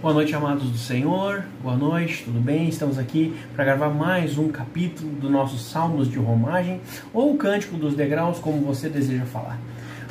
Boa noite, amados do Senhor. Boa noite, tudo bem? Estamos aqui para gravar mais um capítulo do nosso Salmos de Romagem ou Cântico dos Degraus, como você deseja falar.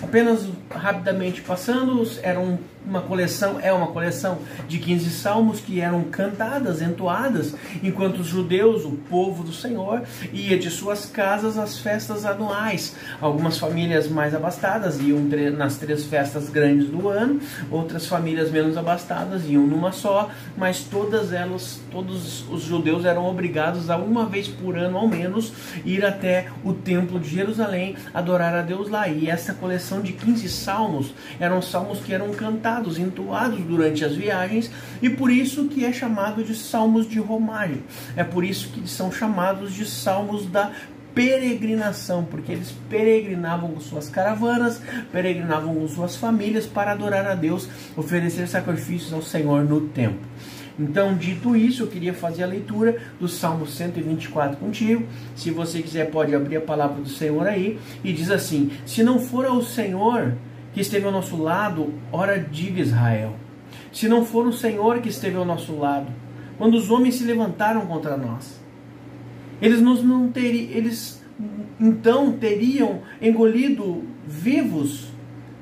Apenas rapidamente passando, era um uma coleção, é uma coleção de 15 salmos que eram cantadas, entoadas, enquanto os judeus, o povo do Senhor, ia de suas casas às festas anuais. Algumas famílias mais abastadas iam nas três festas grandes do ano, outras famílias menos abastadas iam numa só, mas todas elas, todos os judeus eram obrigados a uma vez por ano ao menos ir até o templo de Jerusalém adorar a Deus lá. E essa coleção de 15 salmos eram salmos que eram cantados cantados, entoados durante as viagens e por isso que é chamado de salmos de romagem. É por isso que são chamados de salmos da peregrinação, porque eles peregrinavam com suas caravanas, peregrinavam com suas famílias para adorar a Deus, oferecer sacrifícios ao Senhor no templo. Então, dito isso, eu queria fazer a leitura do Salmo 124 contigo. Se você quiser, pode abrir a palavra do Senhor aí. E diz assim: Se não for o Senhor que esteve ao nosso lado, ora diga Israel. Se não for o Senhor que esteve ao nosso lado, quando os homens se levantaram contra nós, eles nos não teriam, eles então teriam engolido vivos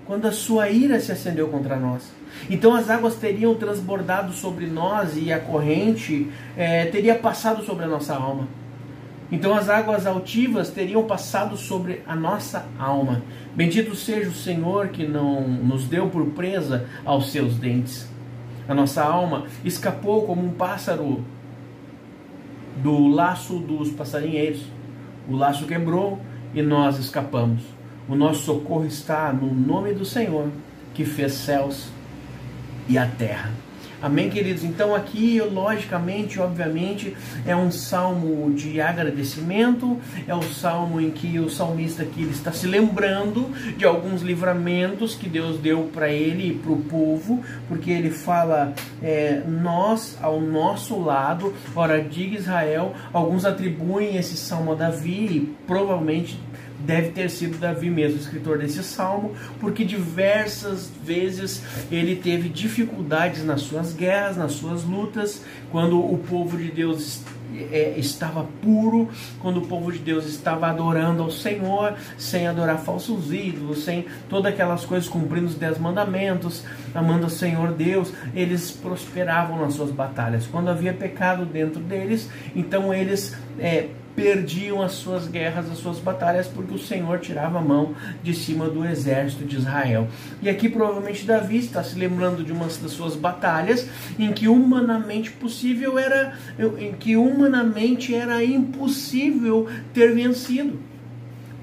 quando a sua ira se acendeu contra nós. Então as águas teriam transbordado sobre nós e a corrente é, teria passado sobre a nossa alma. Então as águas altivas teriam passado sobre a nossa alma. Bendito seja o Senhor que não nos deu por presa aos seus dentes. A nossa alma escapou como um pássaro do laço dos passarinheiros. O laço quebrou e nós escapamos. O nosso socorro está no nome do Senhor que fez céus e a terra. Amém, queridos? Então, aqui, logicamente, obviamente, é um salmo de agradecimento, é o salmo em que o salmista aqui ele está se lembrando de alguns livramentos que Deus deu para ele e para o povo, porque ele fala é, nós ao nosso lado, ora, diga Israel, alguns atribuem esse salmo a Davi e provavelmente deve ter sido Davi mesmo, escritor desse salmo, porque diversas vezes ele teve dificuldades nas suas guerras, nas suas lutas, quando o povo de Deus é, estava puro, quando o povo de Deus estava adorando ao Senhor, sem adorar falsos ídolos, sem todas aquelas coisas, cumprindo os dez mandamentos, amando ao Senhor Deus, eles prosperavam nas suas batalhas. Quando havia pecado dentro deles, então eles é, perdiam as suas guerras, as suas batalhas, porque o Senhor tirava a mão de cima do exército de Israel. E aqui provavelmente Davi está se lembrando de uma das suas batalhas em que humanamente possível era, em que humanamente era impossível ter vencido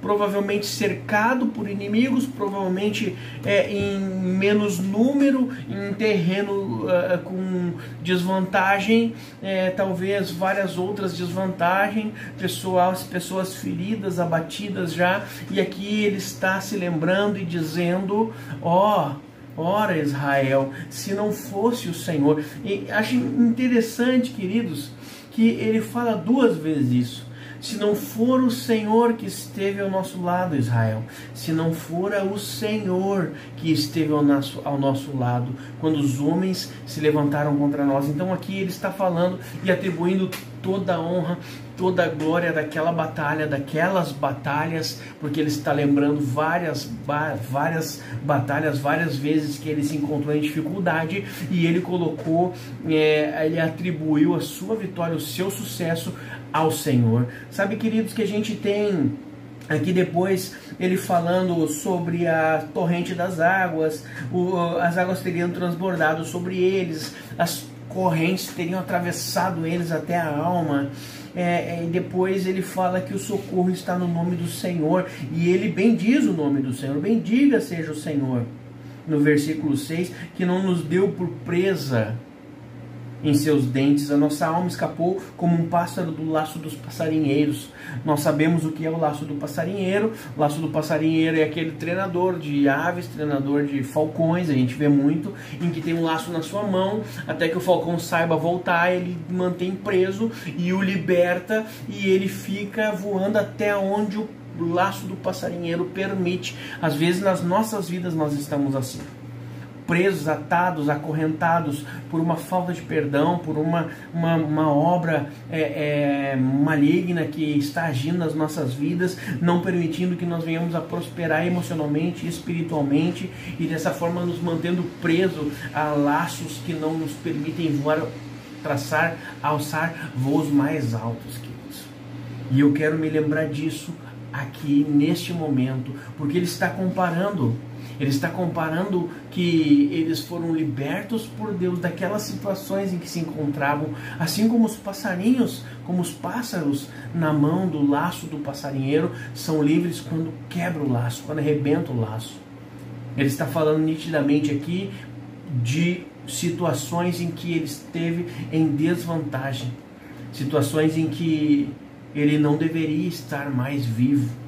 provavelmente cercado por inimigos, provavelmente é, em menos número, em terreno uh, com desvantagem, é, talvez várias outras desvantagens, pessoas, pessoas feridas, abatidas já, e aqui ele está se lembrando e dizendo: ó. Oh, Ora, Israel, se não fosse o Senhor. E acho interessante, queridos, que ele fala duas vezes isso se não for o Senhor que esteve ao nosso lado, Israel, se não fora o Senhor que esteve ao nosso, ao nosso lado, quando os homens se levantaram contra nós. Então aqui ele está falando e atribuindo toda a honra, toda a glória daquela batalha, daquelas batalhas, porque ele está lembrando várias, várias batalhas, várias vezes que ele se encontrou em dificuldade e ele colocou, é, ele atribuiu a sua vitória, o seu sucesso ao Senhor. Sabe, queridos, que a gente tem aqui depois ele falando sobre a torrente das águas, o, as águas teriam transbordado sobre eles, as correntes teriam atravessado eles até a alma. É, é, e depois ele fala que o socorro está no nome do Senhor, e ele bendiz o nome do Senhor, bendiga seja o Senhor. No versículo 6, que não nos deu por presa em seus dentes. A nossa alma escapou como um pássaro do laço dos passarinheiros. Nós sabemos o que é o laço do passarinheiro. O laço do passarinheiro é aquele treinador de aves, treinador de falcões, a gente vê muito, em que tem um laço na sua mão, até que o falcão saiba voltar, ele mantém preso e o liberta e ele fica voando até onde o laço do passarinheiro permite. Às vezes nas nossas vidas nós estamos assim presos, atados, acorrentados por uma falta de perdão, por uma, uma, uma obra é, é, maligna que está agindo nas nossas vidas, não permitindo que nós venhamos a prosperar emocionalmente, espiritualmente e dessa forma nos mantendo presos a laços que não nos permitem voar, traçar, alçar voos mais altos, queridos. E eu quero me lembrar disso aqui neste momento, porque ele está comparando ele está comparando que eles foram libertos por Deus daquelas situações em que se encontravam, assim como os passarinhos, como os pássaros na mão do laço do passarinheiro, são livres quando quebra o laço, quando arrebenta o laço. Ele está falando nitidamente aqui de situações em que ele esteve em desvantagem, situações em que ele não deveria estar mais vivo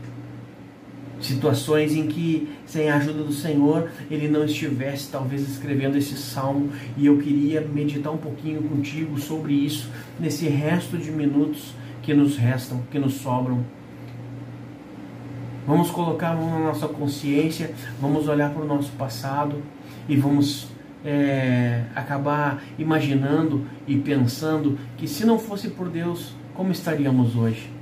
situações em que, sem a ajuda do Senhor, ele não estivesse talvez escrevendo esse salmo. E eu queria meditar um pouquinho contigo sobre isso, nesse resto de minutos que nos restam, que nos sobram. Vamos colocar a mão na nossa consciência, vamos olhar para o nosso passado e vamos é, acabar imaginando e pensando que se não fosse por Deus, como estaríamos hoje?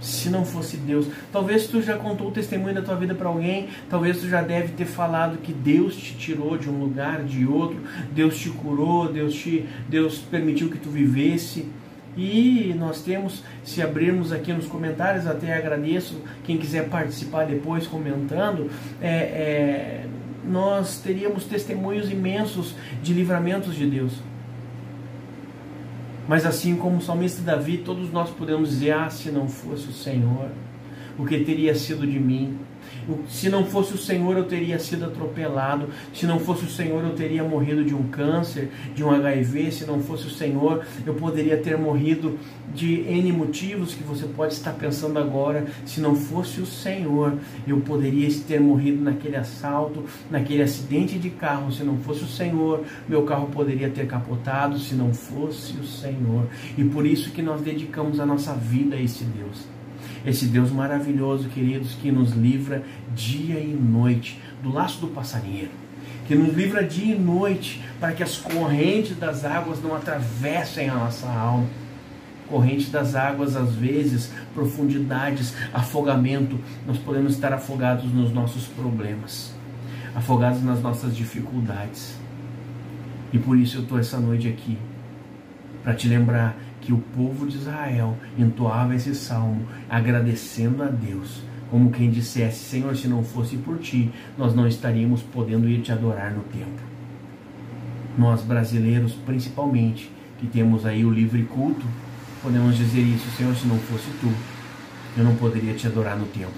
Se não fosse Deus. Talvez tu já contou o testemunho da tua vida para alguém, talvez tu já deve ter falado que Deus te tirou de um lugar, de outro, Deus te curou, Deus te Deus permitiu que tu vivesse. E nós temos, se abrirmos aqui nos comentários, até agradeço quem quiser participar depois comentando, é, é, nós teríamos testemunhos imensos de livramentos de Deus. Mas assim como o salmista Davi, todos nós podemos dizer: Ah, se não fosse o Senhor, o que teria sido de mim? Se não fosse o Senhor, eu teria sido atropelado. Se não fosse o Senhor, eu teria morrido de um câncer, de um HIV. Se não fosse o Senhor, eu poderia ter morrido de N motivos que você pode estar pensando agora. Se não fosse o Senhor, eu poderia ter morrido naquele assalto, naquele acidente de carro. Se não fosse o Senhor, meu carro poderia ter capotado. Se não fosse o Senhor. E por isso que nós dedicamos a nossa vida a esse Deus esse Deus maravilhoso, queridos, que nos livra dia e noite do laço do passarinheiro, que nos livra dia e noite para que as correntes das águas não atravessem a nossa alma. Corrente das águas, às vezes, profundidades, afogamento, nós podemos estar afogados nos nossos problemas, afogados nas nossas dificuldades. E por isso eu estou essa noite aqui, para te lembrar que o povo de Israel entoava esse salmo agradecendo a Deus, como quem dissesse: Senhor, se não fosse por ti, nós não estaríamos podendo ir te adorar no templo. Nós brasileiros, principalmente, que temos aí o livre culto, podemos dizer isso: Senhor, se não fosse tu, eu não poderia te adorar no templo,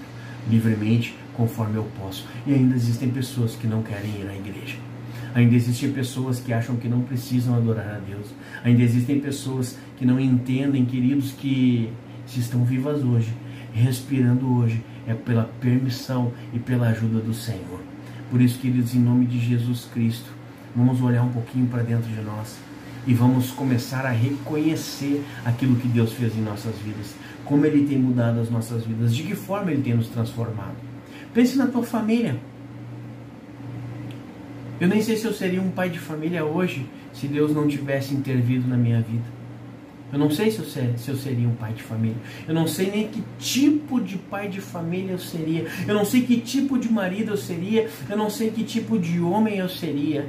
livremente, conforme eu posso. E ainda existem pessoas que não querem ir à igreja. Ainda existem pessoas que acham que não precisam adorar a Deus. Ainda existem pessoas que não entendem, queridos, que se estão vivas hoje, respirando hoje, é pela permissão e pela ajuda do Senhor. Por isso, queridos, em nome de Jesus Cristo, vamos olhar um pouquinho para dentro de nós e vamos começar a reconhecer aquilo que Deus fez em nossas vidas, como Ele tem mudado as nossas vidas, de que forma Ele tem nos transformado. Pense na tua família. Eu nem sei se eu seria um pai de família hoje se Deus não tivesse intervido na minha vida. Eu não sei se eu, ser, se eu seria um pai de família. Eu não sei nem que tipo de pai de família eu seria. Eu não sei que tipo de marido eu seria. Eu não sei que tipo de homem eu seria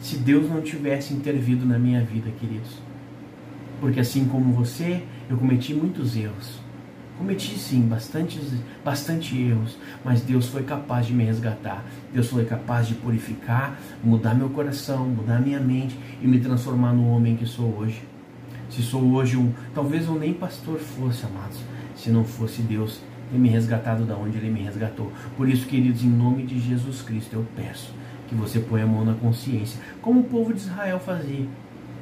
se Deus não tivesse intervido na minha vida, queridos. Porque assim como você, eu cometi muitos erros. Cometi sim bastante, bastante erros, mas Deus foi capaz de me resgatar. Deus foi capaz de purificar, mudar meu coração, mudar minha mente e me transformar no homem que sou hoje. Se sou hoje um, talvez eu nem pastor fosse, amados, se não fosse Deus ter me resgatado da onde Ele me resgatou. Por isso, queridos, em nome de Jesus Cristo, eu peço que você ponha a mão na consciência, como o povo de Israel fazia.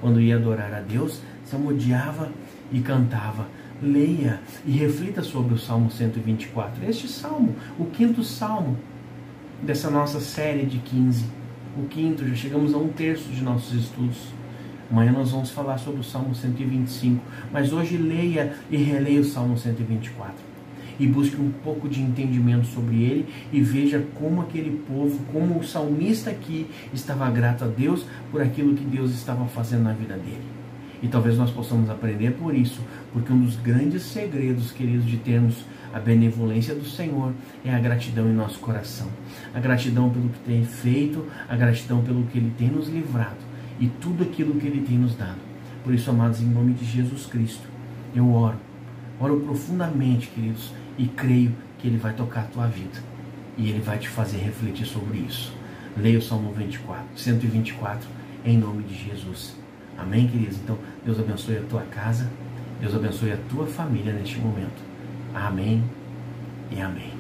Quando ia adorar a Deus, se amodiava e cantava leia e reflita sobre o Salmo 124. Este salmo, o quinto salmo dessa nossa série de 15. O quinto, já chegamos a um terço de nossos estudos. Amanhã nós vamos falar sobre o Salmo 125, mas hoje leia e releia o Salmo 124. e busque um pouco de entendimento sobre ele e veja como aquele povo, como o salmista aqui estava grato a Deus por aquilo que Deus estava fazendo na vida dele. E talvez nós possamos aprender por isso, porque um dos grandes segredos, queridos, de termos a benevolência do Senhor é a gratidão em nosso coração. A gratidão pelo que tem feito, a gratidão pelo que Ele tem nos livrado e tudo aquilo que Ele tem nos dado. Por isso, amados, em nome de Jesus Cristo, eu oro, oro profundamente, queridos, e creio que Ele vai tocar a tua vida e Ele vai te fazer refletir sobre isso. Leia o Salmo 24, 124, em nome de Jesus. Amém, queridos? Então, Deus abençoe a tua casa, Deus abençoe a tua família neste momento. Amém e amém.